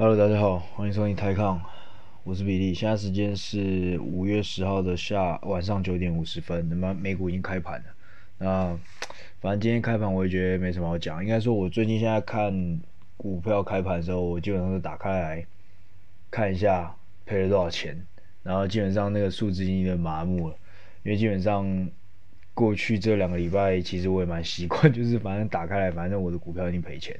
Hello，大家好，欢迎收听台康，我是比利。现在时间是五月十号的下晚上九点五十分，那么美股已经开盘了。那反正今天开盘我也觉得没什么好讲，应该说我最近现在看股票开盘的时候，我基本上是打开来看一下赔了多少钱，然后基本上那个数字已经有点麻木了，因为基本上过去这两个礼拜其实我也蛮习惯，就是反正打开来，反正我的股票已经赔钱，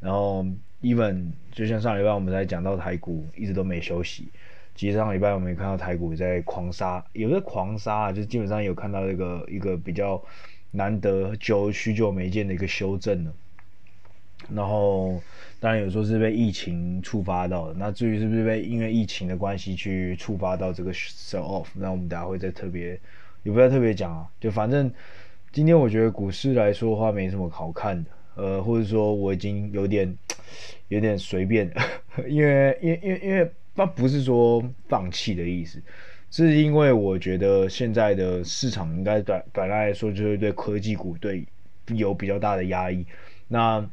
然后。Even 就像上礼拜我们在讲到台股一直都没休息，其实上礼拜我们也看到台股在狂杀，有的狂杀啊，就基本上有看到一个一个比较难得久许久没见的一个修正了。然后当然有时候是被疫情触发到的，那至于是不是被因为疫情的关系去触发到这个 sell off，那我们等下会再特别也不要特别讲啊，就反正今天我觉得股市来说的话没什么好看的。呃，或者说我已经有点有点随便，因为因为因为因为它不是说放弃的意思，是因为我觉得现在的市场应该短短来来说就是对科技股对有比较大的压抑。那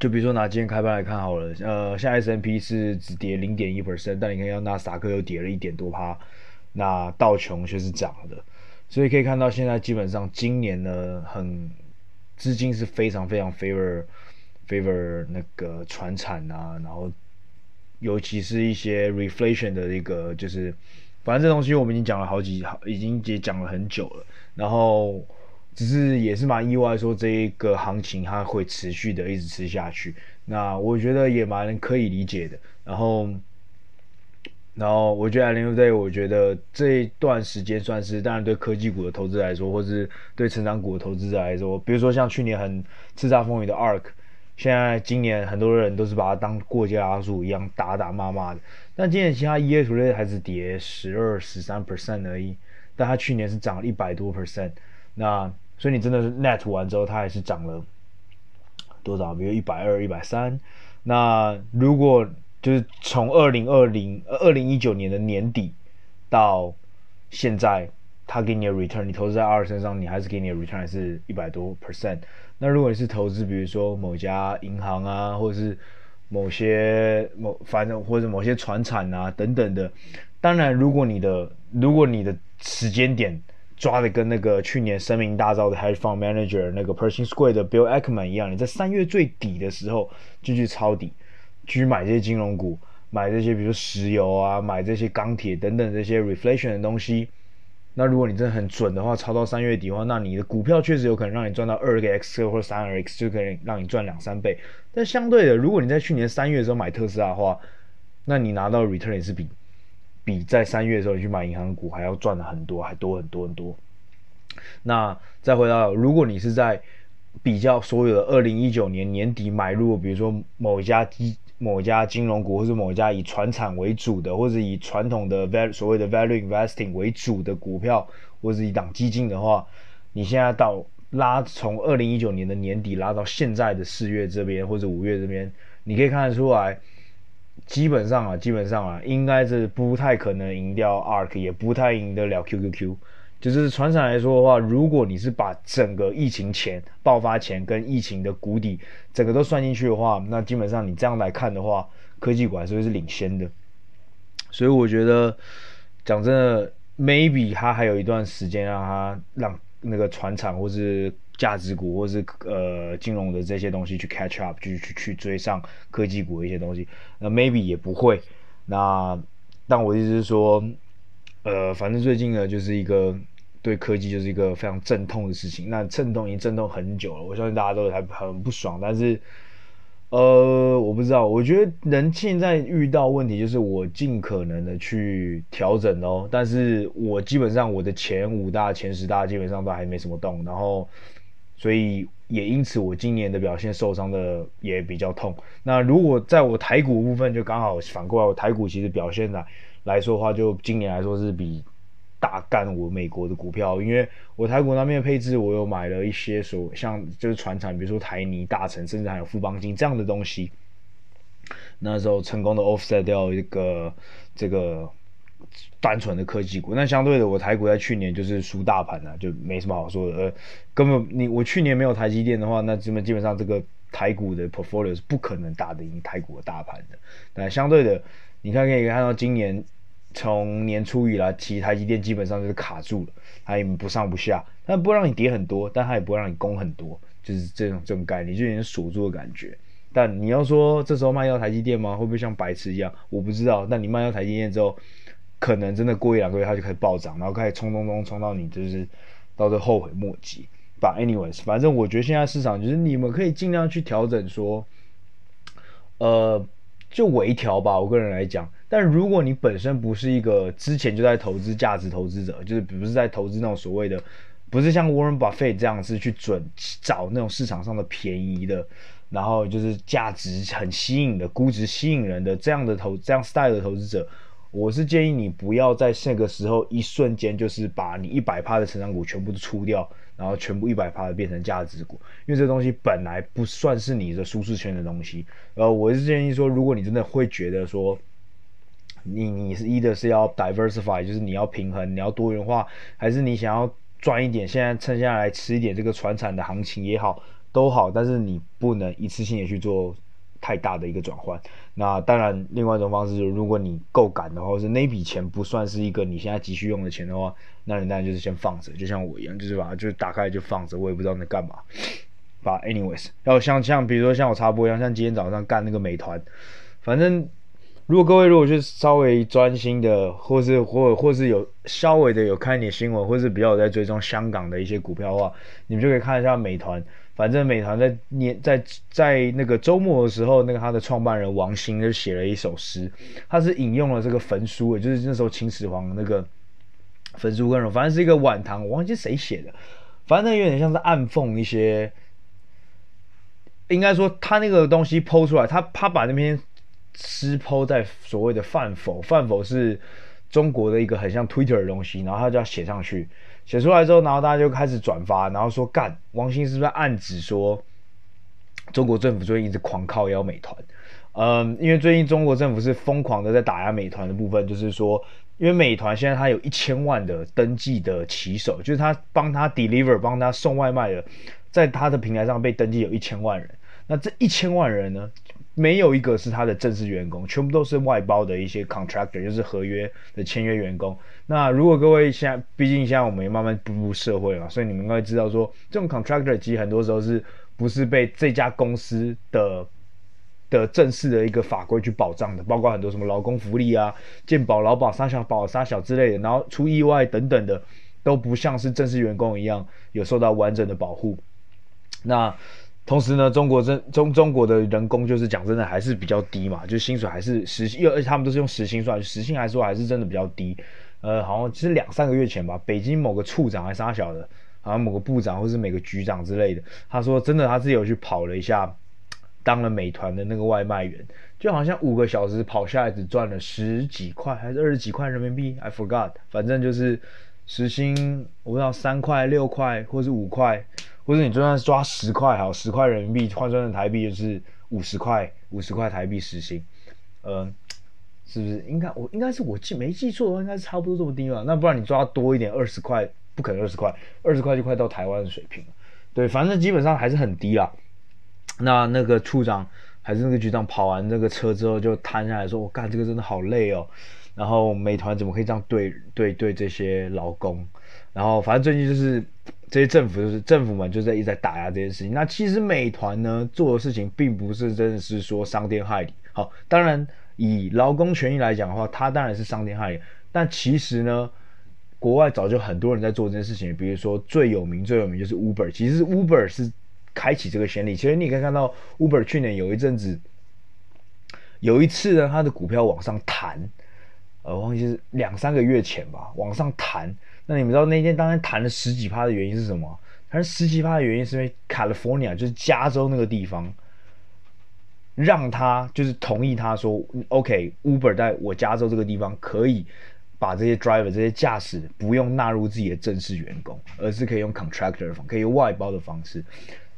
就比如说拿今天开盘来看好了，呃，像 S&P 是只跌零点一 percent，但你看要纳斯达克又跌了一点多趴，那道琼却是涨的，所以可以看到现在基本上今年呢很。资金是非常非常 favor favor 那个传产啊，然后尤其是一些 reflation 的一个，就是反正这东西我们已经讲了好几好，已经也讲了很久了。然后只是也是蛮意外，说这一个行情它会持续的一直吃下去。那我觉得也蛮可以理解的。然后。然后我觉得 Anyway Day，我觉得这一段时间算是，当然对科技股的投资来说，或是对成长股的投资者来说，比如说像去年很叱咤风云的 ARK，现在今年很多人都是把它当过街老鼠一样打打骂骂的。但今年其他 EA 图类还是跌十二、十三 percent 而已，但它去年是涨了一百多 percent。那所以你真的是 net 完之后，它还是涨了多少？比如一百二、一百三。那如果就是从二零二零二零一九年的年底到现在，他给你的 return，你投资在 ARK 身上，你还是给你的 return 是一百多 percent。那如果你是投资，比如说某家银行啊，或者是某些某反正或者某些传产啊等等的，当然如果你的如果你的时间点抓的跟那个去年声名大噪的 hedge fund manager 那个 Pershing Square 的 Bill Ackman 一样，你在三月最底的时候就去抄底。去买这些金融股，买这些比如说石油啊，买这些钢铁等等这些 reflation 的东西。那如果你真的很准的话，超到三月底的话，那你的股票确实有可能让你赚到二个 x 或者三个 x，就可以让你赚两三倍。但相对的，如果你在去年三月的时候买特斯拉的话，那你拿到 return 也是比比在三月的时候你去买银行股还要赚的很多，还多很多很多。那再回到，如果你是在比较所有的二零一九年年底买入，比如说某一家基某一家金融股，或者某一家以传产为主的，或者以传统的 value 所谓的 value investing 为主的股票，或者以档基金的话，你现在到拉从二零一九年的年底拉到现在的四月这边或者五月这边，你可以看得出来，基本上啊，基本上啊，应该是不太可能赢掉 ARK，也不太赢得了 QQQ。就是船厂来说的话，如果你是把整个疫情前爆发前跟疫情的谷底整个都算进去的话，那基本上你这样来看的话，科技股还是会是领先的。所以我觉得讲真的，maybe 它还有一段时间让它让那个船厂或是价值股或是呃金融的这些东西去 catch up，去去去追上科技股的一些东西。那 maybe 也不会。那但我意思是说。呃，反正最近呢，就是一个对科技就是一个非常阵痛的事情。那阵痛已经阵痛很久了，我相信大家都还很不爽。但是，呃，我不知道，我觉得人现在遇到问题就是我尽可能的去调整哦。但是我基本上我的前五大、前十大基本上都还没什么动，然后，所以也因此我今年的表现受伤的也比较痛。那如果在我台股部分，就刚好反过来，我台股其实表现的。来说的话，就今年来说是比大干我美国的股票，因为我台股那边的配置，我有买了一些所像就是船产，比如说台泥、大成，甚至还有富邦金这样的东西。那时候成功的 offset 掉一个这个单纯的科技股。那相对的，我台股在去年就是输大盘了，就没什么好说的。呃，根本你我去年没有台积电的话，那基本基本上这个台股的 portfolio 是不可能打得赢台股的大盘的。但相对的，你看可以看到今年从年初以来，其实台积电基本上就是卡住了，它也不上不下，它不会让你跌很多，但它也不会让你攻很多，就是这种这种概念，就有点锁住的感觉。但你要说这时候卖掉台积电吗？会不会像白痴一样？我不知道。但你卖掉台积电之后，可能真的过一两个月它就开始暴涨，然后开始冲冲冲冲到你就是到这后悔莫及。把 anyways，反正我觉得现在市场就是你们可以尽量去调整说，呃，就微调吧。我个人来讲，但如果你本身不是一个之前就在投资价值投资者，就是不是在投资那种所谓的，不是像 Warren Buffett 这样子去准找那种市场上的便宜的，然后就是价值很吸引的、估值吸引人的这样的投这样 style 的投资者。我是建议你不要在这个时候一瞬间就是把你一百趴的成长股全部都出掉，然后全部一百趴的变成价值股，因为这东西本来不算是你的舒适圈的东西。呃，我是建议说，如果你真的会觉得说，你你是 either 是要 diversify，就是你要平衡，你要多元化，还是你想要赚一点，现在趁下来吃一点这个传产的行情也好，都好，但是你不能一次性的去做。太大的一个转换，那当然，另外一种方式就是，如果你够赶的话，或是那笔钱不算是一个你现在急需用的钱的话，那你当然就是先放着，就像我一样，就是把它就打开就放着，我也不知道在干嘛。把 anyways，要像像比如说像我插播一样，像今天早上干那个美团，反正如果各位如果是稍微专心的，或是或或是有稍微的有看一点新闻，或是比较有在追踪香港的一些股票的话，你们就可以看一下美团。反正美团在年在在那个周末的时候，那个他的创办人王兴就写了一首诗，他是引用了这个焚书，也就是那时候秦始皇那个焚书坑儒，反正是一个晚唐，我忘记谁写的，反正有点像是暗讽一些，应该说他那个东西剖出来，他他把那篇诗 PO 在所谓的饭否，饭否是中国的一个很像 Twitter 的东西，然后他就要写上去。写出来之后，然后大家就开始转发，然后说干，王兴是不是暗指说中国政府最近一直狂靠压美团？嗯，因为最近中国政府是疯狂的在打压美团的部分，就是说，因为美团现在它有一千万的登记的骑手，就是他帮他 deliver 帮他送外卖的，在他的平台上被登记有一千万人，那这一千万人呢？没有一个是他的正式员工，全部都是外包的一些 contractor，就是合约的签约员工。那如果各位现在，毕竟现在我们也慢慢步入社会了，所以你们应该知道说，这种 contractor 其实很多时候是不是被这家公司的的正式的一个法规去保障的，包括很多什么劳工福利啊、健保、劳保、杀小保、杀小之类的，然后出意外等等的，都不像是正式员工一样有受到完整的保护。那同时呢，中国真中中国的人工就是讲真的还是比较低嘛，就薪水还是时薪，因为而且他们都是用实薪算，实薪来说还是真的比较低。呃，好像其实两三个月前吧，北京某个处长还杀小的，好像某个部长或是每个局长之类的，他说真的他自己有去跑了一下，当了美团的那个外卖员，就好像五个小时跑下来只赚了十几块还是二十几块人民币，I forgot，反正就是时薪我不知道三块六块或是五块。或者你就算是抓十块好，十块人民币换算成台币就是五十块，五十块台币时薪，呃，是不是？应该我应该是我记没记错的话，应该是差不多这么低吧？那不然你抓多一点，二十块不可能二十块，二十块就快到台湾的水平了。对，反正基本上还是很低啦。那那个处长还是那个局长跑完这个车之后就瘫下来说：“我干这个真的好累哦。”然后美团怎么可以这样对对对这些劳工？然后反正最近就是。这些政府就是政府们就在一直在打压这件事情。那其实美团呢做的事情并不是真的是说伤天害理。好，当然以劳工权益来讲的话，它当然是伤天害理。但其实呢，国外早就很多人在做这件事情。比如说最有名最有名就是 Uber，其实 Uber 是开启这个先例。其实你可以看到 Uber 去年有一阵子，有一次呢，它的股票往上弹，呃，忘记是两三个月前吧，往上弹。那你们知道那天当天弹了十几趴的原因是什么？弹十几趴的原因是因为 California 就是加州那个地方，让他就是同意他说，OK，Uber 在我加州这个地方可以把这些 driver 这些驾驶不用纳入自己的正式员工，而是可以用 contractor 方，可以用外包的方式。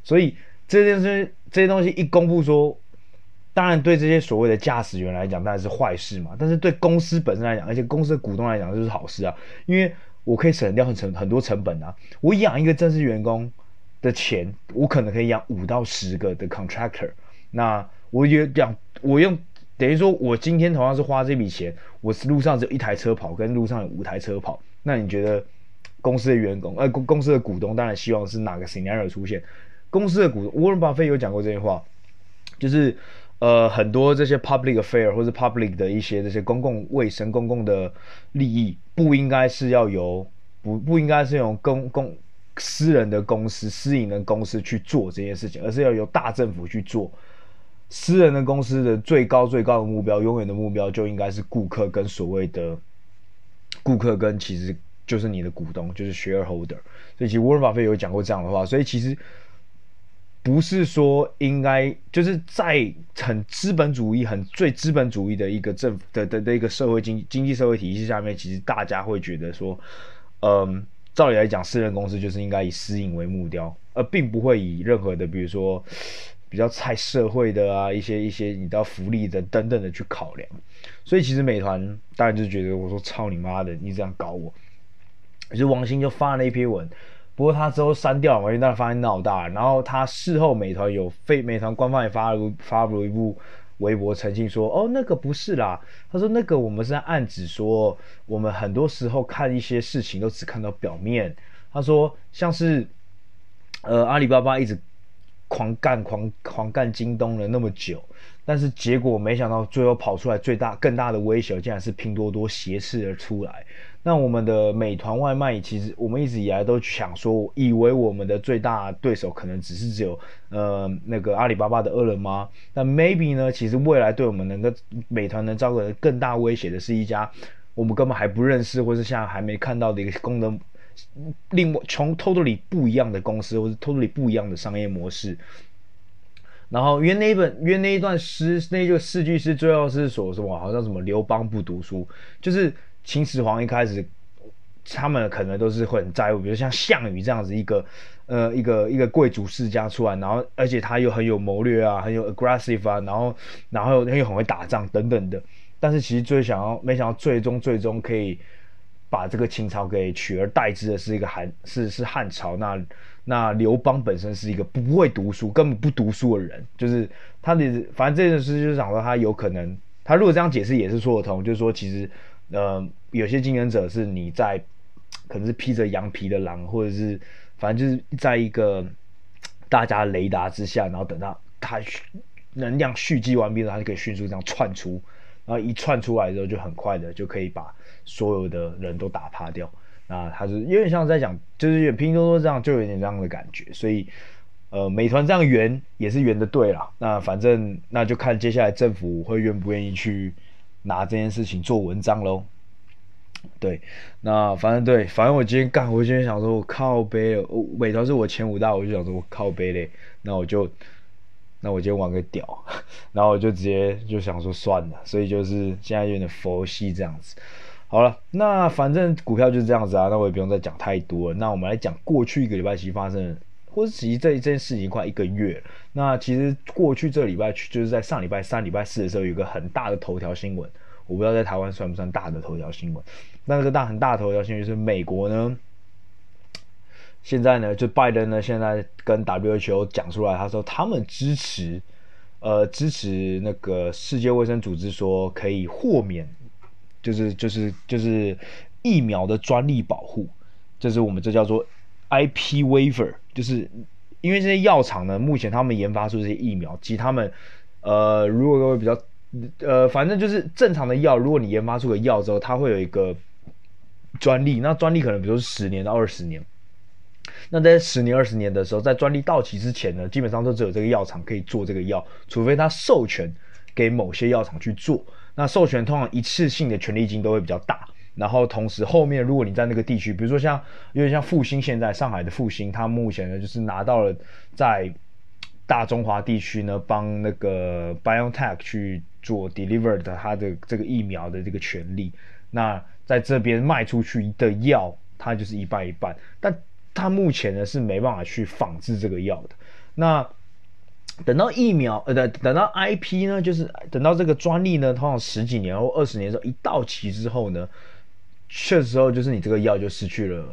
所以这件事这些东西一公布说，当然对这些所谓的驾驶员来讲当然是坏事嘛，但是对公司本身来讲，而且公司的股东来讲就是好事啊，因为。我可以省掉很成很多成本啊！我养一个正式员工，的钱，我可能可以养五到十个的 contractor。那我也讲，我用等于说，我今天同样是花这笔钱，我路上只有一台车跑，跟路上有五台车跑。那你觉得公司的员工，呃，公公司的股东当然希望是哪个 scenario 出现？公司的股东，沃伦巴菲有讲过这句话，就是呃，很多这些 public affair 或者 public 的一些这些公共卫生、公共的利益，不应该是要由不不应该是由公公私人的公司、私营的公司去做这件事情，而是要由大政府去做。私人的公司的最高最高的目标，永远的目标就应该是顾客跟所谓的顾客跟其实就是你的股东，就是 shareholder。所以其实沃伦巴菲有讲过这样的话，所以其实不是说应该就是在很资本主义、很最资本主义的一个政的的的一个社会经经济社会体系下面，其实大家会觉得说，嗯，照理来讲，私人公司就是应该以私营为目标，而并不会以任何的，比如说。比较菜社会的啊，一些一些你知道福利的等等的去考量，所以其实美团当然就觉得我说操你妈的，你这样搞我，于是王兴就发了一篇文，不过他之后删掉了，因为当然发现闹大，然后他事后美团有非美团官方也发了发布了一部微博澄清说，哦那个不是啦，他说那个我们是在暗指说，我们很多时候看一些事情都只看到表面，他说像是呃阿里巴巴一直。狂干狂狂干京东了那么久，但是结果没想到最后跑出来最大更大的威胁，竟然是拼多多挟持而出来。那我们的美团外卖，其实我们一直以来都想说，以为我们的最大对手可能只是只有呃那个阿里巴巴的饿了么。那 maybe 呢，其实未来对我们能够美团能造成更大威胁的是一家我们根本还不认识，或是现在还没看到的一个功能。另外，从 totally 不一样的公司，或是 totally 不一样的商业模式。然后，因为那一本，因为那一段诗，那就四句诗最后是说什么？好像什么刘邦不读书，就是秦始皇一开始，他们可能都是会很在乎，比如像项羽这样子一个，呃，一个一个贵族世家出来，然后而且他又很有谋略啊，很有 aggressive 啊，然后然后又很会打仗等等的。但是其实最想要，没想到最终最终可以。把这个秦朝给取而代之的是一个汉，是是汉朝。那那刘邦本身是一个不会读书、根本不读书的人，就是他的，反正这件事就是讲说他有可能，他如果这样解释也是说得通，就是说其实，呃，有些竞争者是你在，可能是披着羊皮的狼，或者是反正就是在一个大家雷达之下，然后等到他能量蓄积完毕了，他就可以迅速这样窜出。然后一窜出来之后，就很快的就可以把所有的人都打趴掉。那他是有点像在讲，就是拼多多这样，就有点这样的感觉。所以，呃，美团这样圆也是圆的对啦。那反正那就看接下来政府会愿不愿意去拿这件事情做文章喽。对，那反正对，反正我今天干，我今天想说我靠背，美团是我前五大，我就想说我靠背嘞，那我就。那我今天玩个屌，然后我就直接就想说算了，所以就是现在有点佛系这样子。好了，那反正股票就是这样子啊，那我也不用再讲太多了。那我们来讲过去一个礼拜其实发生，或是其实这一件事情快一个月。那其实过去这礼拜就是在上礼拜三、礼拜四的时候，有一个很大的头条新闻，我不知道在台湾算不算大的头条新闻。那个大很大的头条新闻就是美国呢。现在呢，就拜登呢，现在跟 WHO 讲出来，他说他们支持，呃，支持那个世界卫生组织说可以豁免，就是就是就是疫苗的专利保护，就是我们这叫做 IP waiver，就是因为这些药厂呢，目前他们研发出这些疫苗，其实他们，呃，如果各位比较，呃，反正就是正常的药，如果你研发出个药之后，它会有一个专利，那专利可能比如说十年到二十年。那在十年、二十年的时候，在专利到期之前呢，基本上都只有这个药厂可以做这个药，除非他授权给某些药厂去做。那授权通常一次性的权利金都会比较大，然后同时后面如果你在那个地区，比如说像有点像复星，现在上海的复星，它目前呢就是拿到了在大中华地区呢帮那个 BioNTech 去做 deliver 的他的这个疫苗的这个权利。那在这边卖出去的药，它就是一半一半，但。它目前呢是没办法去仿制这个药的。那等到疫苗呃，等等到 IP 呢，就是等到这个专利呢，通常十几年或二十年之后一到期之后呢，确实时候就是你这个药就失去了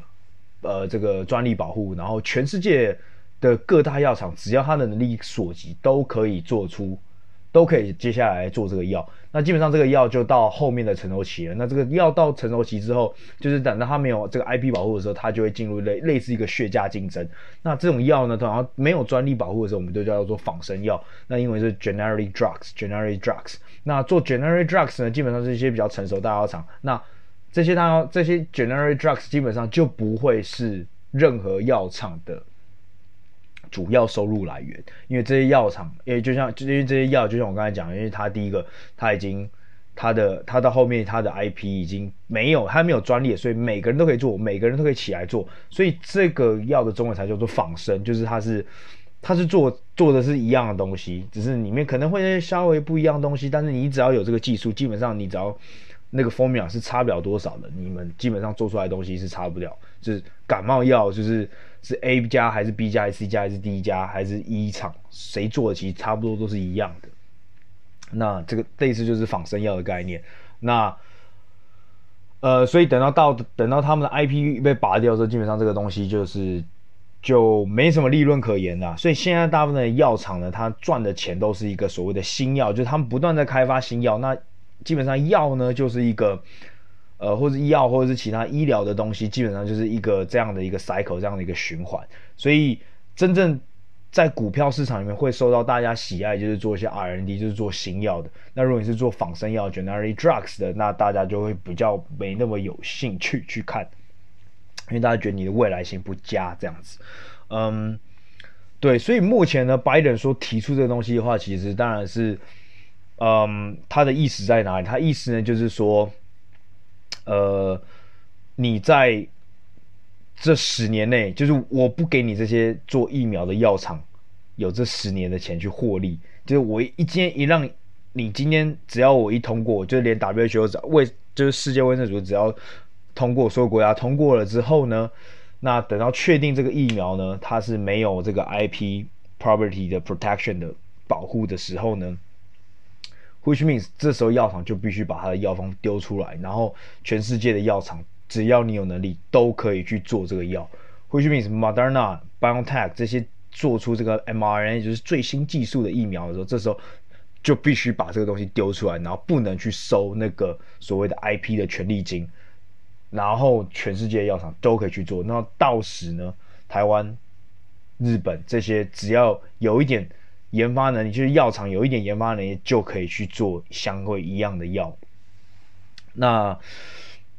呃这个专利保护，然后全世界的各大药厂，只要他的能力所及，都可以做出，都可以接下来做这个药。那基本上这个药就到后面的成熟期了。那这个药到成熟期之后，就是等到它没有这个 IP 保护的时候，它就会进入类类似一个血价竞争。那这种药呢，通常没有专利保护的时候，我们就叫做仿生药。那英文是 generic drugs，generic drugs。那做 generic drugs 呢，基本上是一些比较成熟大药厂。那这些大药这些 generic drugs 基本上就不会是任何药厂的。主要收入来源，因为这些药厂，因为就像，就因为这些药，就像我刚才讲，因为它第一个，它已经，它的，它到后面，它的 IP 已经没有，它没有专利，所以每个人都可以做，每个人都可以起来做，所以这个药的中文才叫做仿生，就是它是，它是做做的是一样的东西，只是里面可能会稍微不一样东西，但是你只要有这个技术，基本上你只要那个 formula 是差不了多少的，你们基本上做出来的东西是差不了，就是感冒药就是。是 A 加还是 B 加还是 C 加还是 D 加还是 E 厂谁做的其实差不多都是一样的。那这个类似就是仿生药的概念。那呃，所以等到到等到他们的 IP 被拔掉之后，基本上这个东西就是就没什么利润可言了。所以现在大部分的药厂呢，它赚的钱都是一个所谓的新药，就是他们不断在开发新药。那基本上药呢就是一个。呃，或者医药，或者是其他医疗的东西，基本上就是一个这样的一个 cycle，这样的一个循环。所以，真正在股票市场里面会受到大家喜爱，就是做一些 R N D，就是做新药的。那如果你是做仿生药 （generic drugs） 的，那大家就会比较没那么有兴趣去看，因为大家觉得你的未来性不佳，这样子。嗯，对。所以目前呢，拜登说提出这个东西的话，其实当然是，嗯，他的意思在哪里？他意思呢，就是说。呃，你在这十年内，就是我不给你这些做疫苗的药厂有这十年的钱去获利，就是我一今天一让你今天只要我一通过，就连 WHO 只为就是世界卫生组织只要通过，所有国家通过了之后呢，那等到确定这个疫苗呢，它是没有这个 IP property 的 protection 的保护的时候呢。Which means 这时候药厂就必须把它的药方丢出来，然后全世界的药厂只要你有能力都可以去做这个药。Which means Moderna、BioNTech 这些做出这个 mRNA 就是最新技术的疫苗的时候，这时候就必须把这个东西丢出来，然后不能去收那个所谓的 IP 的权利金，然后全世界药厂都可以去做。那到时呢，台湾、日本这些只要有一点。研发能力就是药厂有一点研发能力就可以去做相对一样的药。那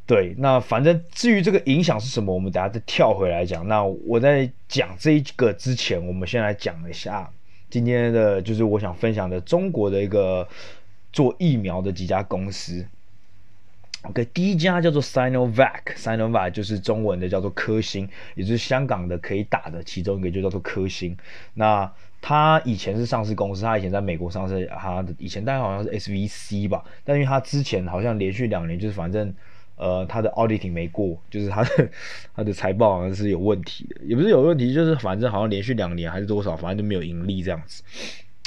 对，那反正至于这个影响是什么，我们等下再跳回来讲。那我在讲这一个之前，我们先来讲一下今天的，就是我想分享的中国的一个做疫苗的几家公司。OK，第一家叫做 Sinovac，Sinovac 就是中文的叫做科兴，也就是香港的可以打的其中一个就叫做科兴。那他以前是上市公司，他以前在美国上市，他的以前大概好像是 SVC 吧，但因为他之前好像连续两年就是反正呃他的 auditing 没过，就是他的 他的财报好像是有问题的，也不是有问题，就是反正好像连续两年还是多少，反正就没有盈利这样子，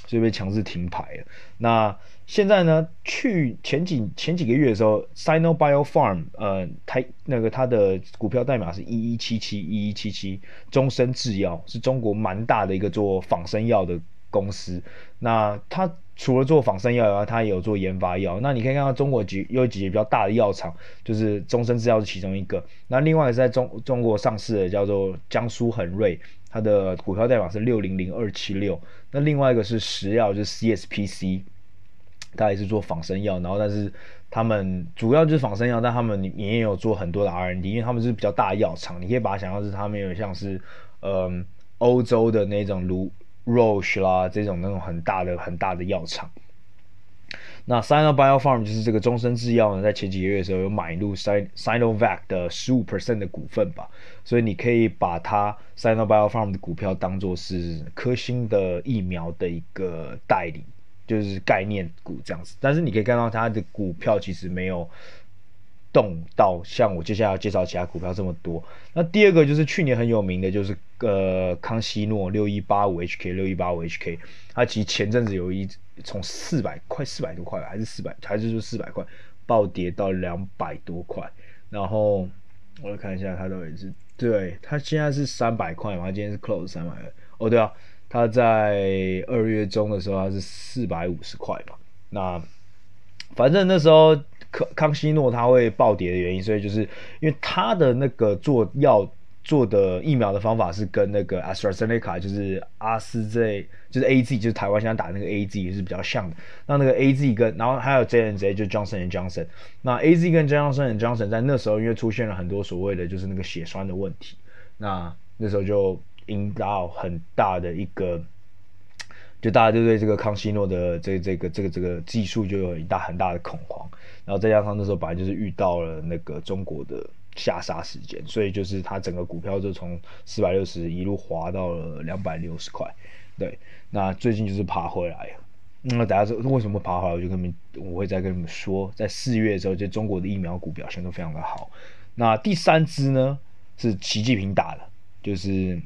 所以被强制停牌了。那现在呢？去前几前几个月的时候，Sinobiofarm，呃，它那个它的股票代码是一一七七一一七七，中生制药是中国蛮大的一个做仿生药的公司。那它除了做仿生药以外，它也有做研发药。那你可以看到中国几有几个比较大的药厂，就是中生制药是其中一个。那另外是在中中国上市的叫做江苏恒瑞，它的股票代码是六零零二七六。那另外一个是石药，就是 CSPC。他也是做仿生药，然后但是他们主要就是仿生药，但他们也有做很多的 R&D，因为他们是比较大的药厂，你可以把它想象是他们有像是，嗯，欧洲的那种如 Roche 啦这种那种很大的很大的药厂。那 Sino Biopharm 就是这个中生制药呢，在前几个月的时候有买入 Sinovac 的十五 percent 的股份吧，所以你可以把它 Sino Biopharm 的股票当做是科兴的疫苗的一个代理。就是概念股这样子，但是你可以看到它的股票其实没有动到像我接下来要介绍其他股票这么多。那第二个就是去年很有名的，就是呃康希诺六一八五 HK 六一八五 HK，它其实前阵子有一从四百块四百多块还是四百还是说四百块暴跌到两百多块，然后我来看一下它的位置，对，它现在是三百块嘛，今天是 close 三百块。哦，对啊，它在二月中的时候它是四百五十块吧。那反正那时候康康希诺它会暴跌的原因，所以就是因为它的那个做药。做的疫苗的方法是跟那个 AstraZeneca，就是阿斯 Z，就是 A Z，就是台湾现在打那个 A Z 是比较像的。那那个 A Z 跟，然后还有 J N Z 就 Johnson and Johnson。那 A Z 跟 Johnson and Johnson 在那时候因为出现了很多所谓的就是那个血栓的问题，那那时候就引到很大的一个，就大家就对这个康希诺的这这个这个这个技术就有一大很大的恐慌。然后再加上那时候本来就是遇到了那个中国的。下杀时间，所以就是它整个股票就从四百六十一路滑到了两百六十块，对，那最近就是爬回来，那大家说为什么爬回来？我就跟你们，我会再跟你们说，在四月的时候，就中国的疫苗股表现都非常的好。那第三支呢是习近平打的，就是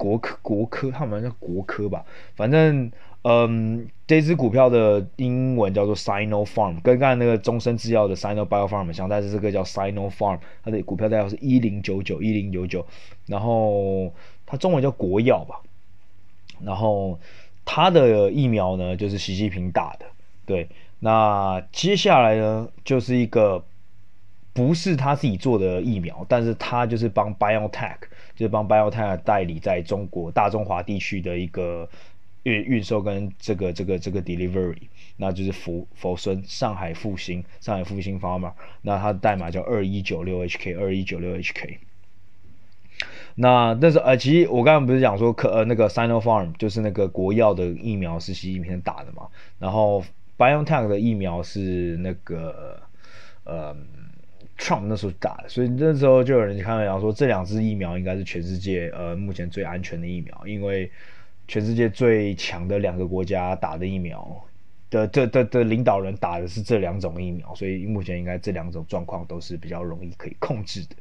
国科国科，他们叫国科吧，反正。嗯，这支股票的英文叫做 Sinopharm，跟刚才那个中生制药的 Sino Biopharm 很像，但是这个叫 Sinopharm，它的股票代号是一零九九一零九九，然后它中文叫国药吧，然后它的疫苗呢就是习近平打的，对，那接下来呢就是一个不是他自己做的疫苗，但是他就是帮 Biotech，就是帮 Biotech 代理在中国大中华地区的一个。运运售跟这个这个这个 delivery，那就是福佛森上海复星上海复星 Pharma，那它的代码叫二一九六 HK 二一九六 HK。那但是呃，其实我刚刚不是讲说可呃那个 Sinopharm 就是那个国药的疫苗是习近平打的嘛，然后 Biotech 的疫苗是那个呃 Trump 那时候打的，所以那时候就有人看到讲说这两支疫苗应该是全世界呃目前最安全的疫苗，因为。全世界最强的两个国家打的疫苗的的的的领导人打的是这两种疫苗，所以目前应该这两种状况都是比较容易可以控制的。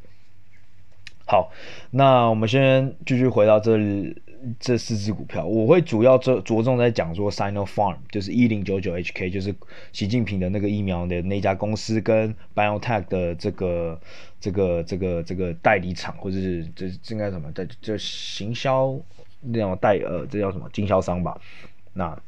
好，那我们先继续回到这里这四只股票，我会主要着着重在讲说 Sinopharm，就是一零九九 HK，就是习近平的那个疫苗的那家公司跟 BioTech 的这个这个这个这个代理厂，或者是这这应该什么在这行销。那种代呃，这叫什么经销商吧？那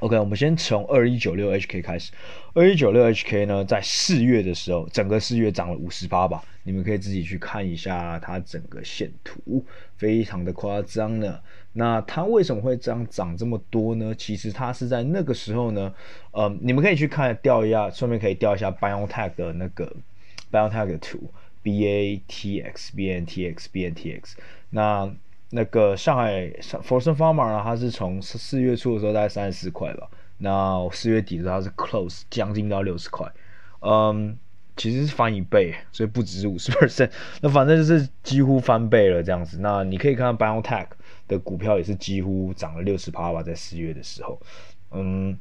OK，我们先从二一九六 HK 开始。二一九六 HK 呢，在四月的时候，整个四月涨了五十八吧。你们可以自己去看一下它整个线图，非常的夸张呢。那它为什么会这样涨这么多呢？其实它是在那个时候呢，呃，你们可以去看调一下，顺便可以调一下 BioNTech 的那个 BioNTech 的图，BATX BNTX BNTX 那。那个上海佛森 Pharma 呢，它是从四月初的时候大概三十四块吧，那四月底的时候它是 close 将近到六十块，嗯，其实是翻一倍，所以不只是五十 percent，那反正就是几乎翻倍了这样子。那你可以看到 BioNTech 的股票也是几乎涨了六十趴吧，在四月的时候，嗯，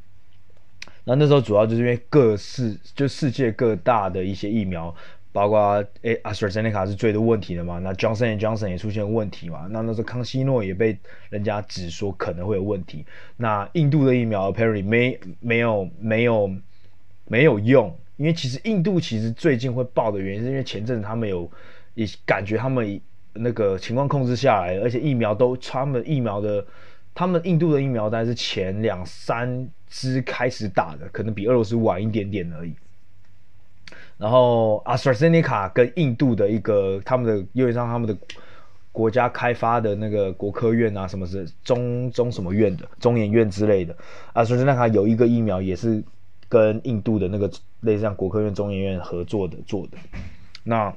那那时候主要就是因为各世就世界各大的一些疫苗。包括诶，AstraZeneca 是最多问题的嘛？那 Johnson&Johnson 也出现问题嘛？那那时候康希诺也被人家指说可能会有问题。那印度的疫苗 apparently 没没有没有没有用，因为其实印度其实最近会爆的原因是因为前阵子他们有也感觉他们那个情况控制下来，而且疫苗都他们疫苗的他们印度的疫苗大概是前两三支开始打的，可能比俄罗斯晚一点点而已。然后 AstraZeneca 跟印度的一个他们的，因为像他们的国家开发的那个国科院啊，什么是中中什么院的中研院之类的，AstraZeneca 有一个疫苗也是跟印度的那个类似像国科院、中研院合作的做的。那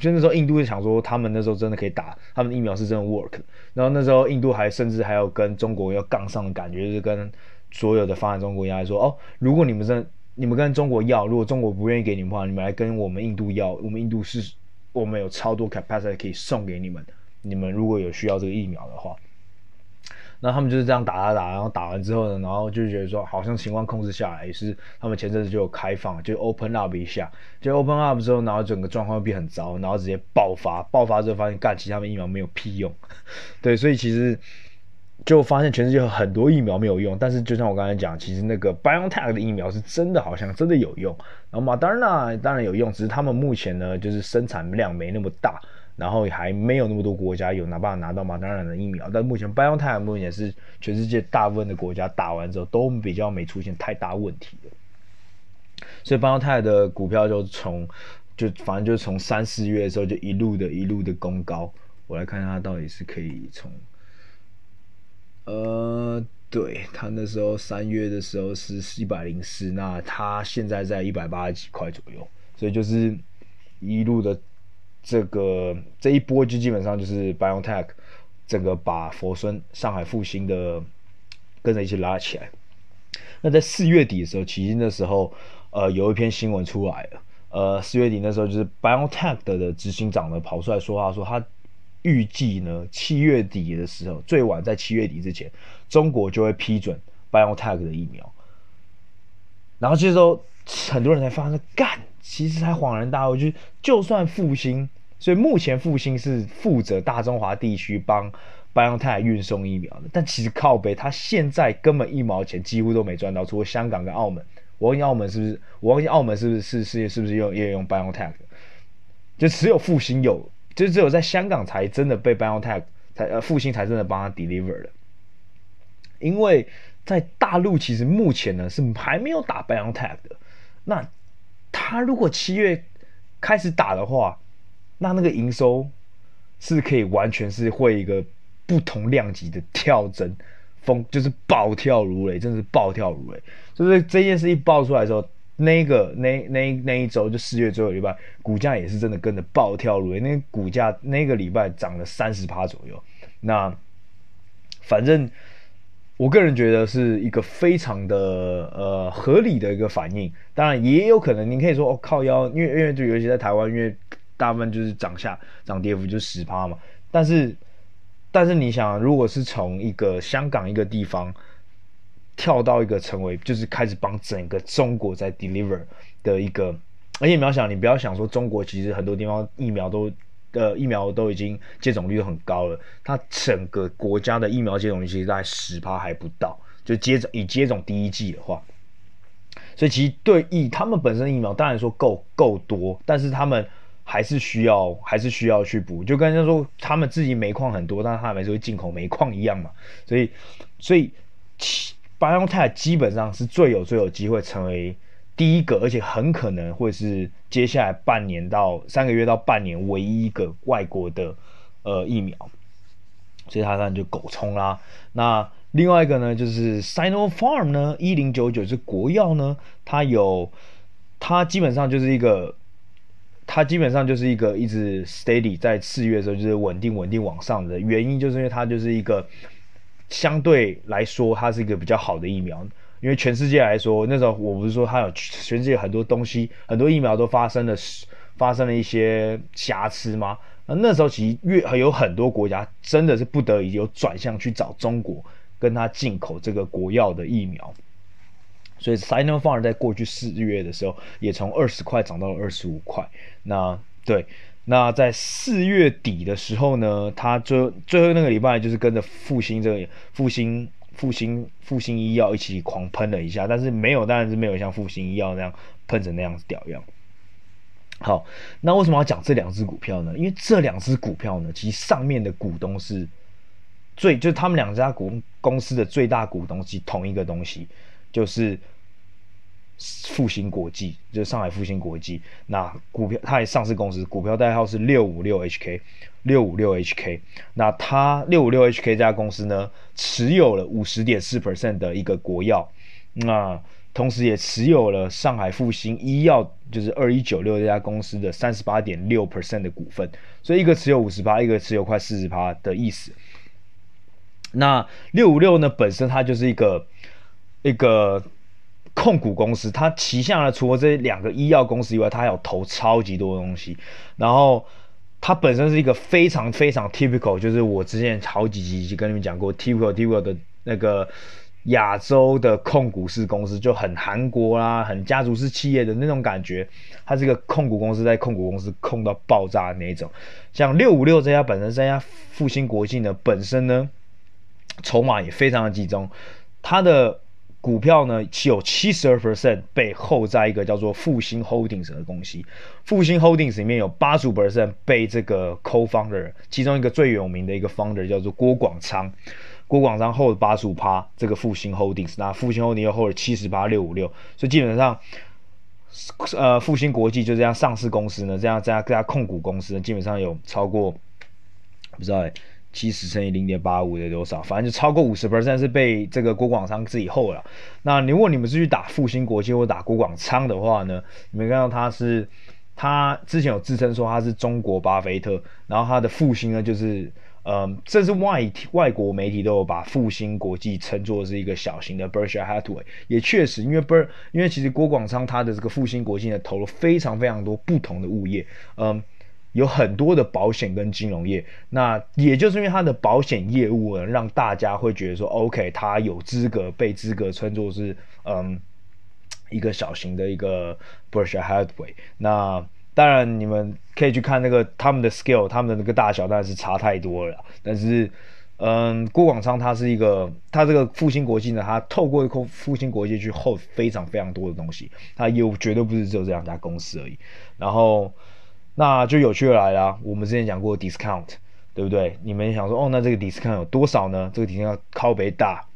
就那时候印度就想说，他们那时候真的可以打，他们的疫苗是真的 work。然后那时候印度还甚至还有跟中国要杠上的感觉，就是跟所有的发展中国家来说，哦，如果你们真的。你们跟中国要，如果中国不愿意给你们的话，你们来跟我们印度要。我们印度是，我们有超多 capacity 可以送给你们的。你们如果有需要这个疫苗的话，那他们就是这样打打打，然后打完之后呢，然后就觉得说好像情况控制下来，也是他们前阵子就有开放，就 open up 一下，就 open up 之后，然后整个状况变很糟，然后直接爆发，爆发之后发现干，其他们疫苗没有屁用。对，所以其实。就发现全世界有很多疫苗没有用，但是就像我刚才讲，其实那个 BioNTech 的疫苗是真的，好像真的有用。然后 Moderna 当然有用，只是他们目前呢就是生产量没那么大。然后还没有那么多国家有拿办法拿到马德纳的疫苗。但目前 BioNTech 目前是全世界大部分的国家打完之后都比较没出现太大问题的，所以 BioNTech 的股票就从就反正就是从三四月的时候就一路的一路的攻高。我来看它到底是可以从，呃，对，他那时候三月的时候是一百零四，那他现在在一百八十几块左右，所以就是一路的这个这一波就基本上就是 BioNTech 整个把佛森上海复星的跟着一起拉起来。那在四月底的时候，其实那时候呃有一篇新闻出来了，呃四月底那时候就是 Biotech 的的执行长呢跑出来说话说他。预计呢，七月底的时候，最晚在七月底之前，中国就会批准 BioNTech 的疫苗。然后这时候，很多人才发现，干，其实才恍然大悟，就是就算复兴，所以目前复兴是负责大中华地区帮 BioNTech 运送疫苗的，但其实靠北，他现在根本一毛钱几乎都没赚到，除了香港跟澳门。我问澳门是不是？我问澳门是不是是是是不是用也用 BioNTech？就只有复兴有。就只有在香港才真的被 BioNTech 才呃复兴才真的帮他 deliver 了，因为在大陆其实目前呢是还没有打 BioNTech 的，那他如果七月开始打的话，那那个营收是可以完全是会一个不同量级的跳增，风就是暴跳如雷，真的是暴跳如雷，就是这件事一爆出来之后。那个那那那一周就四月最后礼拜，股价也是真的跟着暴跳如雷。那股价那个礼拜涨了三十趴左右。那反正我个人觉得是一个非常的呃合理的一个反应。当然也有可能，你可以说哦靠腰，因为因为就尤其在台湾，因为大部分就是涨下涨跌幅就十趴嘛。但是但是你想，如果是从一个香港一个地方。跳到一个成为就是开始帮整个中国在 deliver 的一个，而且你要想，你不要想说中国其实很多地方疫苗都呃疫苗都已经接种率很高了，它整个国家的疫苗接种率其实大概十趴还不到，就接种以接种第一剂的话，所以其实对疫他们本身疫苗当然说够够多，但是他们还是需要还是需要去补，就跟人家说他们自己煤矿很多，但是他们还是会进口煤矿一样嘛，所以所以 biotech 基本上是最有最有机会成为第一个，而且很可能会是接下来半年到三个月到半年唯一一个外国的呃疫苗，所以它当然就狗冲啦。那另外一个呢，就是 Sinopharm 呢，一零九九是国药呢，它有它基本上就是一个，它基本上就是一个一直 steady 在四月的时候就是稳定稳定往上的原因，就是因为它就是一个。相对来说，它是一个比较好的疫苗，因为全世界来说，那时候我不是说它有全世界很多东西，很多疫苗都发生了发生了一些瑕疵吗？那那时候其实越有很多国家真的是不得已有转向去找中国跟他进口这个国药的疫苗，所以 Sinopharm 在过去四月的时候也从二十块涨到了二十五块，那对。那在四月底的时候呢，他最最后那个礼拜就是跟着复兴这个复兴复兴复兴医药一起狂喷了一下，但是没有，当然是没有像复兴医药那样喷成那样子屌样。好，那为什么要讲这两只股票呢？因为这两只股票呢，其实上面的股东是最，就是他们两家股公司的最大股东是同一个东西，就是。复星国际就是上海复星国际，那股票它也上市公司，股票代号是六五六 HK，六五六 HK。那它六五六 HK 这家公司呢，持有了五十点四 percent 的一个国药，那同时也持有了上海复星医药，就是二一九六这家公司的三十八点六 percent 的股份，所以一个持有五十八，一个持有快四十八的意思。那六五六呢，本身它就是一个一个。控股公司，它旗下呢，除了这两个医药公司以外，它还有投超级多东西。然后它本身是一个非常非常 typical，就是我之前好几集就跟你们讲过 typical typical 的那个亚洲的控股式公司，就很韩国啦，很家族式企业的那种感觉。它是一个控股公司，在控股公司控到爆炸的那种。像六五六这家本身这家复兴国际呢，本身呢筹码也非常的集中，它的。股票呢，其有七十二 percent 被 hold 在一个叫做复兴 Holdings 的公司。复兴 Holdings 里面有八十五 percent 被这个 co-founder，其中一个最有名的一个 founder 叫做郭广昌。郭广昌 hold 八十五趴，这个复兴 Holdings，那复兴 Holdings 又 hold 了七十八六五六，所以基本上，呃，复兴国际就这样上市公司呢，这样这样这家控股公司呢，基本上有超过不知道七十乘以零点八五的多少，反正就超过五十 percent 是被这个郭广昌自己厚了。那如果你们是去打复兴国际或打郭广昌的话呢，你们看到他是他之前有自称说他是中国巴菲特，然后他的复兴呢就是。嗯，这是外外国媒体都有把复兴国际称作是一个小型的 Berkshire Hathaway，也确实，因为 Ber，因为其实郭广昌他的这个复兴国际呢，投了非常非常多不同的物业，嗯，有很多的保险跟金融业，那也就是因为他的保险业务呢，让大家会觉得说，OK，他有资格被资格称作是嗯一个小型的一个 Berkshire Hathaway，那。当然，你们可以去看那个他们的 scale，他们的那个大小，当然是差太多了。但是，嗯，郭广昌他是一个，他这个复兴国际呢，他透过复兴国际去 hold 非常非常多的东西，他业务绝对不是只有这两家公司而已。然后，那就有趣的来了，我们之前讲过 discount，对不对？你们想说，哦，那这个 discount 有多少呢？这个 discount 靠北大。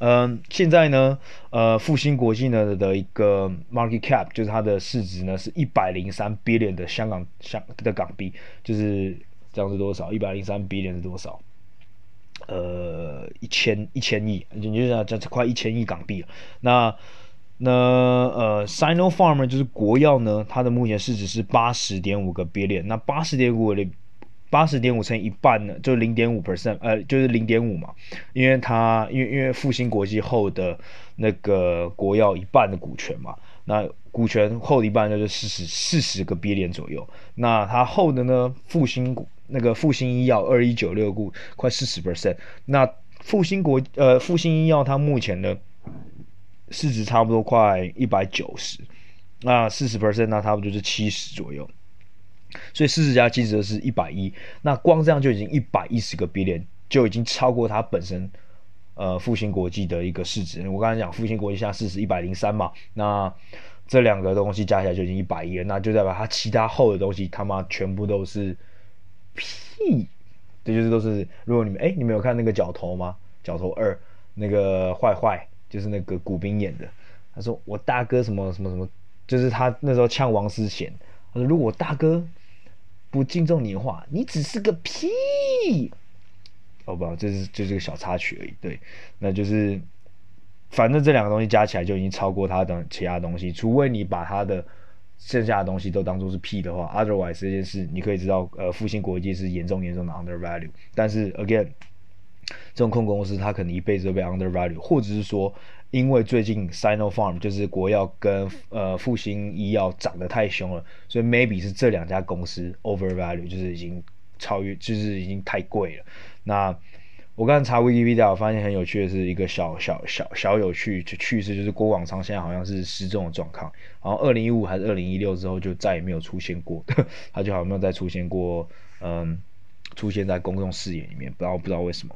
嗯，现在呢，呃，复兴国际呢的一个 market cap 就是它的市值呢是一百零三 billion 的香港香的港币，就是这样是多少？一百零三 billion 是多少？呃，一千一千亿，你就想这快一千亿港币了。那那呃，Sinopharm 就是国药呢，它的目前市值是八十点五个 billion，那八十点五的。八十点五乘以一半呢，就零点五 percent，呃，就是零点五嘛，因为它因为因为复兴国际后的那个国药一半的股权嘛，那股权 hold 一半就是四十四十个 billion 左右，那它后的呢复兴股那个复兴医药二一九六股快四十 percent，那复兴国呃复兴医药它目前的市值差不多快一百九十，那四十 percent 那差不多就是七十左右。所以四十加七十是一百一，那光这样就已经一百一十个 billion，就已经超过它本身，呃，复兴国际的一个市值。我刚才讲复兴国际现在市值一百零三嘛，那这两个东西加起来就已经一百亿了，那就代表它其他后的东西他妈全部都是屁，这就是都是。如果你们哎，你们有看那个角头吗？角头二那个坏坏就是那个古兵演的，他说我大哥什么什么什么，就是他那时候呛王思贤，他说如果我大哥。不敬重你的话，你只是个屁，哦不好？这是就是个小插曲而已。对，那就是反正这两个东西加起来就已经超过他的其他东西，除非你把他的剩下的东西都当做是屁的话，otherwise 这件事你可以知道，呃，复兴国际是严重严重的 undervalue。但是 again，这种控股公司它可能一辈子都被 undervalue，或者是说。因为最近 Sinopharm 就是国药跟呃复兴医药涨得太凶了，所以 maybe 是这两家公司 overvalue，就是已经超越，就是已经太贵了。那我刚才查 Wikipedia，我发现很有趣的是一个小小小小有趣就趣事，就是郭广昌现在好像是失踪的状况，然后二零一五还是二零一六之后就再也没有出现过，他就好像没有再出现过，嗯，出现在公众视野里面，不知道不知道为什么。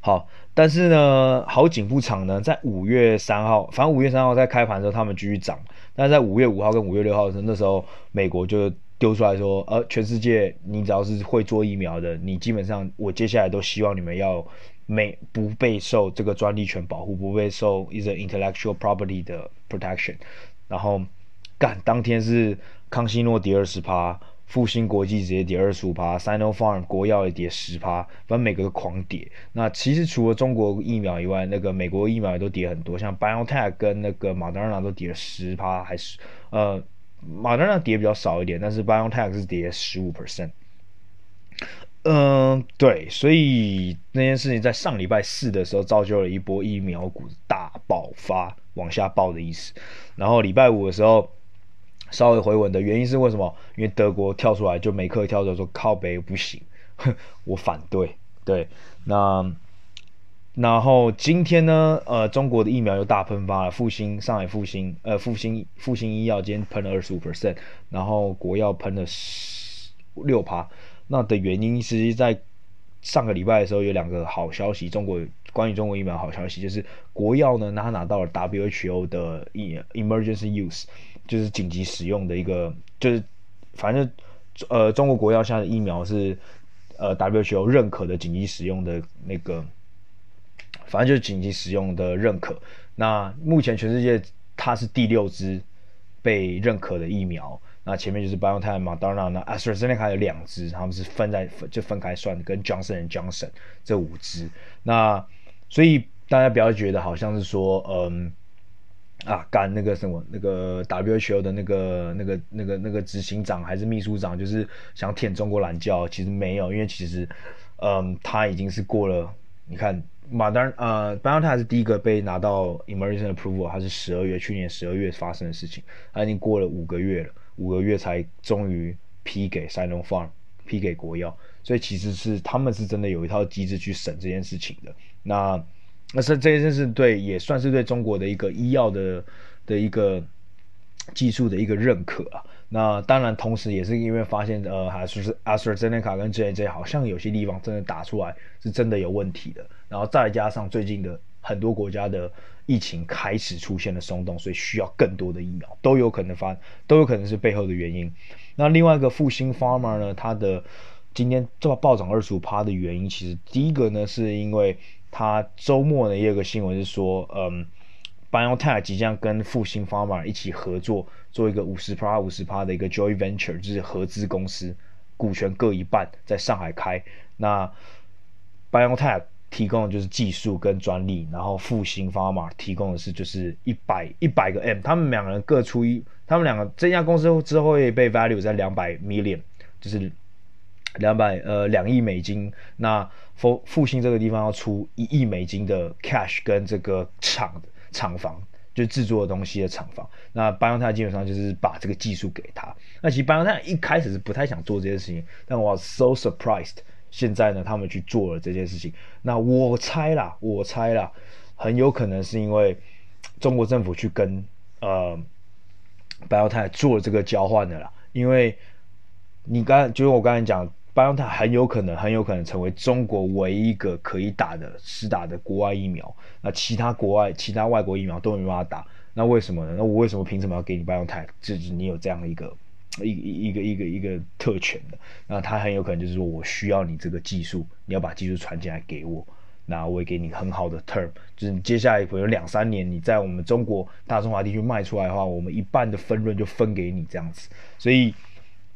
好，但是呢，好景不长呢，在五月三号，反正五月三号在开盘的时候，他们继续涨。但是在五月五号跟五月六号的时候，那时候美国就丢出来说，呃，全世界你只要是会做疫苗的，你基本上我接下来都希望你们要没不被受这个专利权保护，不被受一个 intellectual property 的 protection。然后干，当天是康希诺跌二十趴。复兴国际直接跌二十五趴，Sinopharm 国药也跌十趴，反正每个都狂跌。那其实除了中国疫苗以外，那个美国疫苗也都跌很多，像 BioNTech 跟那个 Moderna 都跌了十趴，还是呃 Moderna 跌比较少一点，但是 BioNTech 是跌十五 percent。嗯、对，所以那件事情在上礼拜四的时候造就了一波疫苗股大爆发，往下爆的意思。然后礼拜五的时候。稍微回稳的原因是为什么？因为德国跳出来就梅克跳出来说靠北不行，我反对。对，那然后今天呢？呃，中国的疫苗又大喷发了，复兴上海复兴呃复兴复兴医药今天喷了二十五 percent，然后国药喷了十六趴。那的原因是在上个礼拜的时候有两个好消息，中国关于中国疫苗好消息，就是国药呢，他拿到了 WHO 的 Emergency Use，就是紧急使用的一个，就是反正呃，中国国药现在的疫苗是呃 WHO 认可的紧急使用的那个，反正就是紧急使用的认可。那目前全世界它是第六支被认可的疫苗。那前面就是 BioNTech 嘛，当然呢，AstraZeneca 有两支，他们是分在就分开算，跟 Johnson & Johnson 这五支。那所以大家不要觉得好像是说，嗯，啊，干那个什么那个 WHO 的那个那个那个那个执行长还是秘书长，就是想舔中国懒觉，其实没有，因为其实，嗯，他已经是过了，你看。马当呃，BioNTech 是第一个被拿到 Emergency Approval，他是十二月去年十二月发生的事情，他已经过了五个月了，五个月才终于批给 s i n o f a r m 批给国药，所以其实是他们是真的有一套机制去审这件事情的。那那是这件事对也算是对中国的一个医药的的一个技术的一个认可啊。那当然，同时也是因为发现，呃，还是 AstraZeneca 跟 J&J 好像有些地方真的打出来是真的有问题的，然后再加上最近的很多国家的疫情开始出现了松动，所以需要更多的疫苗，都有可能发，都有可能是背后的原因。那另外一个复兴 Pharma 呢，它的今天这么暴涨二十五趴的原因，其实第一个呢，是因为他周末呢也有个新闻是说，嗯。BioNTech 即将跟复星 Pharma 一起合作，做一个五十趴五十趴的一个 joint venture，就是合资公司，股权各一半，在上海开。那 BioNTech 提供的就是技术跟专利，然后复星 Pharma 提供的是就是一百一百个 M，他们两个人各出一，他们两个这家公司之后会被 value 在两百 million，就是两百呃两亿美金。那复复兴这个地方要出一亿美金的 cash 跟这个厂。厂房就制作的东西的厂房，那半导体基本上就是把这个技术给他。那其实半导体一开始是不太想做这件事情，但我 so surprised，现在呢他们去做了这件事情。那我猜啦，我猜啦，很有可能是因为中国政府去跟呃半导体做了这个交换的啦，因为你刚就是我刚才讲。巴永泰很有可能，很有可能成为中国唯一一个可以打的实打的国外疫苗。那其他国外、其他外国疫苗都没办法打。那为什么呢？那我为什么凭什么要给你 BioNTech？就是你有这样的一个一一个一个一个一个特权的。那他很有可能就是说我需要你这个技术，你要把技术传进来给我。那我也给你很好的 term，就是你接下来可能两三年你在我们中国大中华地区卖出来的话，我们一半的分润就分给你这样子。所以。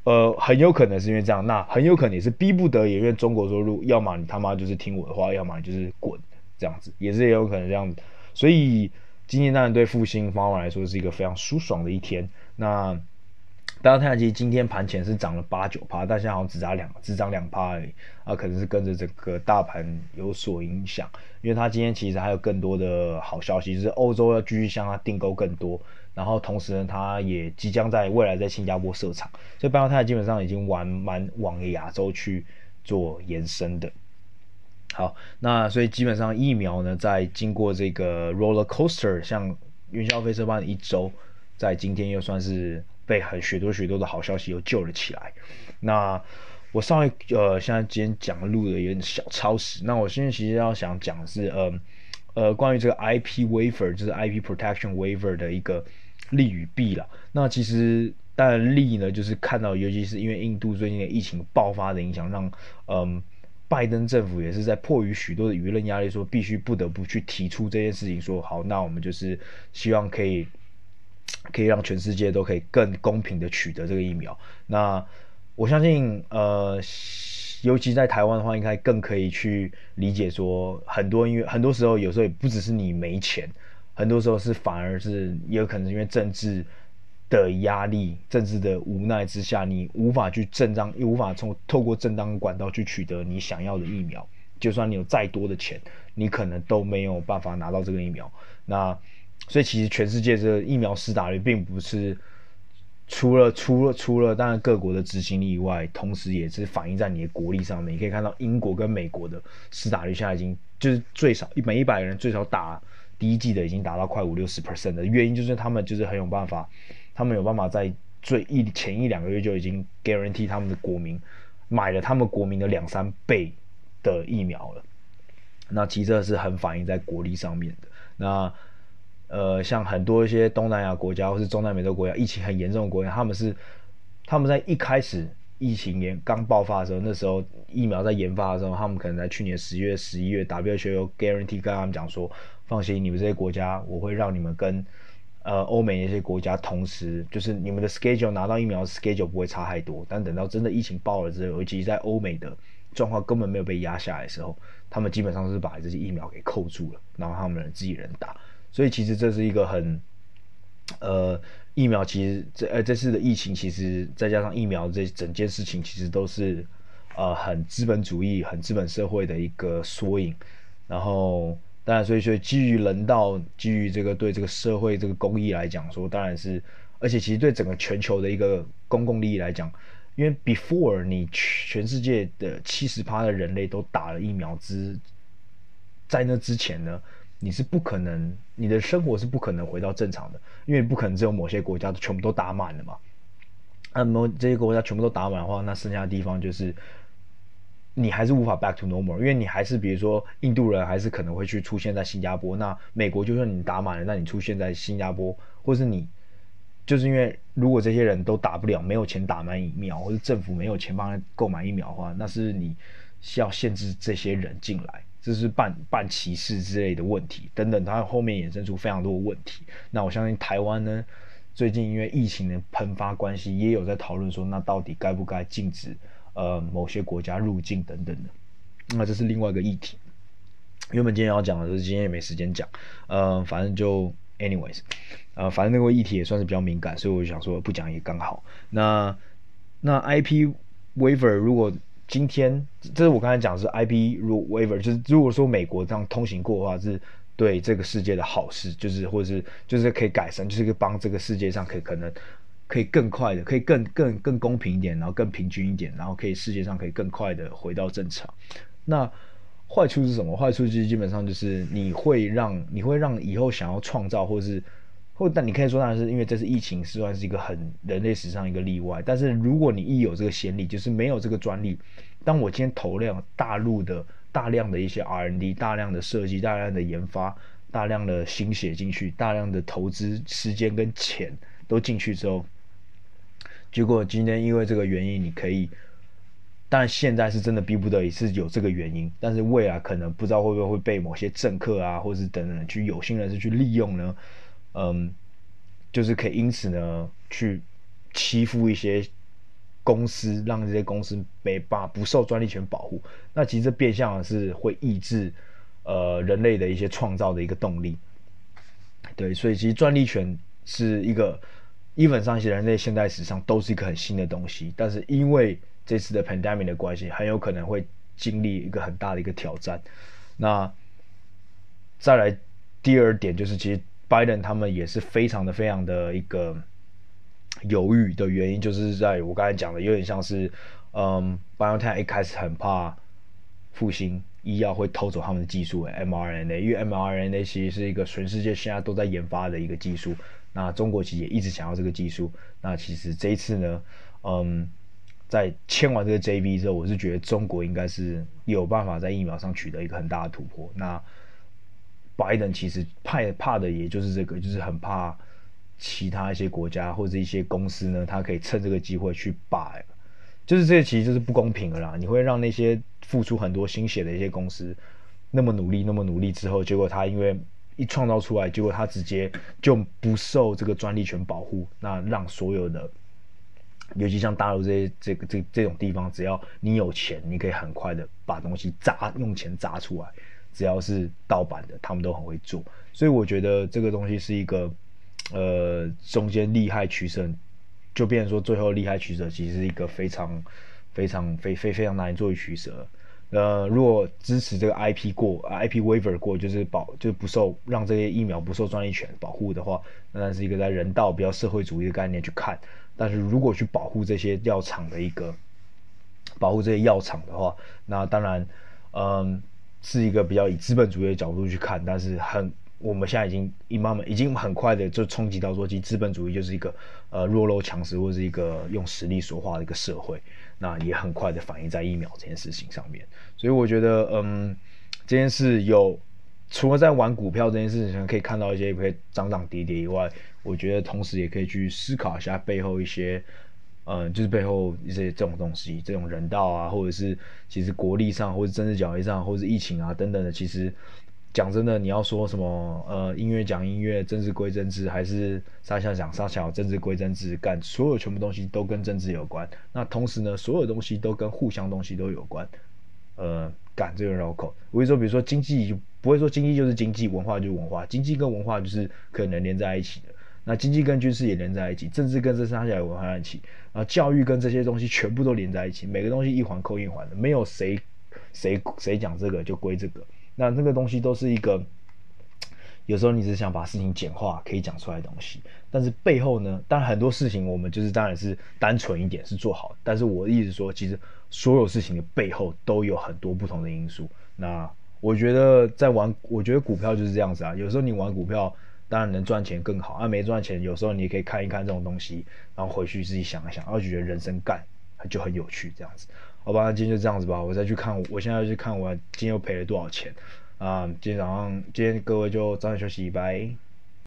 呃，很有可能是因为这样，那很有可能也是逼不得已，因为中国说，路要么你他妈就是听我的话，要么你就是滚，这样子也是也有可能这样子。所以今天当然对复兴方法来说是一个非常舒爽的一天。那大家看，其实今天盘前是涨了八九趴，但现在好像只涨两只涨两趴而已啊，可能是跟着整个大盘有所影响，因为它今天其实还有更多的好消息，就是欧洲要继续向它订购更多。然后同时呢，它也即将在未来在新加坡设厂，所以 BioNTech 基本上已经玩蛮往亚洲去做延伸的。好，那所以基本上疫苗呢，在经过这个 roller coaster 像云霄飞车般的一周，在今天又算是被很许多许多的好消息又救了起来。那我上一呃，现在今天讲录的有点小超时，那我现在其实要想讲的是呃。呃，关于这个 IP waiver，就是 IP protection waiver 的一个利与弊啦。那其实当然利呢，就是看到，尤其是因为印度最近的疫情爆发的影响，让嗯拜登政府也是在迫于许多的舆论压力，说必须不得不去提出这件事情，说好，那我们就是希望可以可以让全世界都可以更公平的取得这个疫苗。那我相信呃。尤其在台湾的话，应该更可以去理解说，很多因为很多时候，有时候也不只是你没钱，很多时候是反而是也有可能因为政治的压力、政治的无奈之下，你无法去正当，又无法从透过正当管道去取得你想要的疫苗。就算你有再多的钱，你可能都没有办法拿到这个疫苗。那所以其实全世界这疫苗施打率并不是。除了除了除了当然各国的执行力以外，同时也是反映在你的国力上面。你可以看到英国跟美国的施打率现在已经就是最少每一百人最少打第一剂的已经达到快五六十 percent 的原因就是他们就是很有办法，他们有办法在最一前一两个月就已经 guarantee 他们的国民买了他们国民的两三倍的疫苗了。那其实这是很反映在国力上面的。那呃，像很多一些东南亚国家或是中南美洲国家，疫情很严重的国家，他们是他们在一开始疫情严刚爆发的时候，那时候疫苗在研发的时候，他们可能在去年十月、十一月，WHO guarantee 跟他们讲说，放心，你们这些国家，我会让你们跟呃欧美那些国家同时，就是你们的 schedule 拿到疫苗 schedule 不会差太多。但等到真的疫情爆了之后，尤其在欧美的状况根本没有被压下来的时候，他们基本上是把这些疫苗给扣住了，然后他们自己人打。所以其实这是一个很，呃，疫苗其实这呃这次的疫情，其实再加上疫苗这整件事情，其实都是呃很资本主义、很资本社会的一个缩影。然后当然，所以说基于人道、基于这个对这个社会这个公益来讲说，当然是，而且其实对整个全球的一个公共利益来讲，因为 before 你全世界的七十趴的人类都打了疫苗之，在那之前呢。你是不可能，你的生活是不可能回到正常的，因为不可能只有某些国家全部都打满了嘛。那么这些国家全部都打满的话，那剩下的地方就是你还是无法 back to normal，因为你还是比如说印度人还是可能会去出现在新加坡。那美国就算你打满了，那你出现在新加坡，或是你就是因为如果这些人都打不了，没有钱打满疫苗，或者政府没有钱帮他购买疫苗的话，那是你需要限制这些人进来。这是半半歧视之类的问题等等，它后面衍生出非常多的问题。那我相信台湾呢，最近因为疫情的喷发关系，也有在讨论说，那到底该不该禁止呃某些国家入境等等的。那这是另外一个议题。原本今天要讲的，就是今天也没时间讲。呃，反正就 anyways，呃，反正那个议题也算是比较敏感，所以我想说不讲也刚好。那那 IP waiver 如果今天，这是我刚才讲的是 IP waiver，就是如果说美国这样通行过的话，是对这个世界的好事，就是或者是就是可以改善，就是可以帮这个世界上可以可能可以更快的，可以更更更公平一点，然后更平均一点，然后可以世界上可以更快的回到正常。那坏处是什么？坏处就是基本上就是你会让你会让以后想要创造或是。或但你可以说，当然是因为这次疫情是算是一个很人类史上一个例外。但是如果你一有这个先例，就是没有这个专利，当我今天投量大陆的大量的一些 R&D、大量的设计、大量的研发、大量的心血进去、大量的投资时间跟钱都进去之后，结果今天因为这个原因，你可以，但现在是真的逼不得已是有这个原因，但是未来可能不知道会不会会被某些政客啊，或是等等去有心人士去利用呢？嗯，就是可以因此呢，去欺负一些公司，让这些公司没办法不受专利权保护。那其实变相的是会抑制呃人类的一些创造的一个动力。对，所以其实专利权是一个基本上一些人类现代史上都是一个很新的东西，但是因为这次的 pandemic 的关系，很有可能会经历一个很大的一个挑战。那再来第二点就是其实。拜登他们也是非常的、非常的一个犹豫的原因，就是在我刚才讲的，有点像是，嗯，biotech 一开始很怕复兴医药会偷走他们的技术，mRNA，因为 mRNA 其实是一个全世界现在都在研发的一个技术，那中国其实也一直想要这个技术，那其实这一次呢，嗯，在签完这个 JV 之后，我是觉得中国应该是有办法在疫苗上取得一个很大的突破，那。拜登其实怕怕的也就是这个，就是很怕其他一些国家或者一些公司呢，他可以趁这个机会去霸，就是这其实就是不公平的啦。你会让那些付出很多心血的一些公司那么努力，那么努力之后，结果他因为一创造出来，结果他直接就不受这个专利权保护，那让所有的，尤其像大陆这些这个这这种地方，只要你有钱，你可以很快的把东西砸，用钱砸出来。只要是盗版的，他们都很会做，所以我觉得这个东西是一个，呃，中间利害取舍，就变成说最后利害取舍其实是一个非常、非常、非非非常难以做取舍。呃，如果支持这个 IP 过，IP waiver 过，就是保就不受让这些疫苗不受专利权保护的话，那是一个在人道比较社会主义的概念去看。但是如果去保护这些药厂的一个保护这些药厂的话，那当然，嗯。是一个比较以资本主义的角度去看，但是很我们现在已经一慢慢已经很快的就冲击到说，其实资本主义就是一个呃弱肉强食或者是一个用实力说话的一个社会，那也很快的反映在疫苗这件事情上面。所以我觉得，嗯，这件事有除了在玩股票这件事情上可以看到一些可以涨涨跌跌以外，我觉得同时也可以去思考一下背后一些，嗯，就是背后一些这种东西，这种人道啊，或者是其实国力上，或者政治角力上，或者是疫情啊等等的，其实。讲真的，你要说什么？呃，音乐讲音乐，政治归政治，还是沙小讲沙小，政治归政治，干所有全部东西都跟政治有关。那同时呢，所有东西都跟互相东西都有关。呃，干这个绕口。我会说，比如说经济，不会说经济就是经济，文化就是文化，经济跟文化就是可能连在一起的。那经济跟军事也连在一起，政治跟这沙下也连在一起，啊，教育跟这些东西全部都连在一起，每个东西一环扣一环的，没有谁谁谁讲这个就归这个。那这个东西都是一个，有时候你只想把事情简化，可以讲出来的东西，但是背后呢，当然很多事情我们就是当然是单纯一点是做好，但是我的意思说，其实所有事情的背后都有很多不同的因素。那我觉得在玩，我觉得股票就是这样子啊，有时候你玩股票当然能赚钱更好，啊没赚钱，有时候你也可以看一看这种东西，然后回去自己想一想，然后觉得人生干就很有趣这样子。好吧，今天就这样子吧。我再去看，我现在去看我今天又赔了多少钱啊？今天早上，今天各位就早点休息，拜。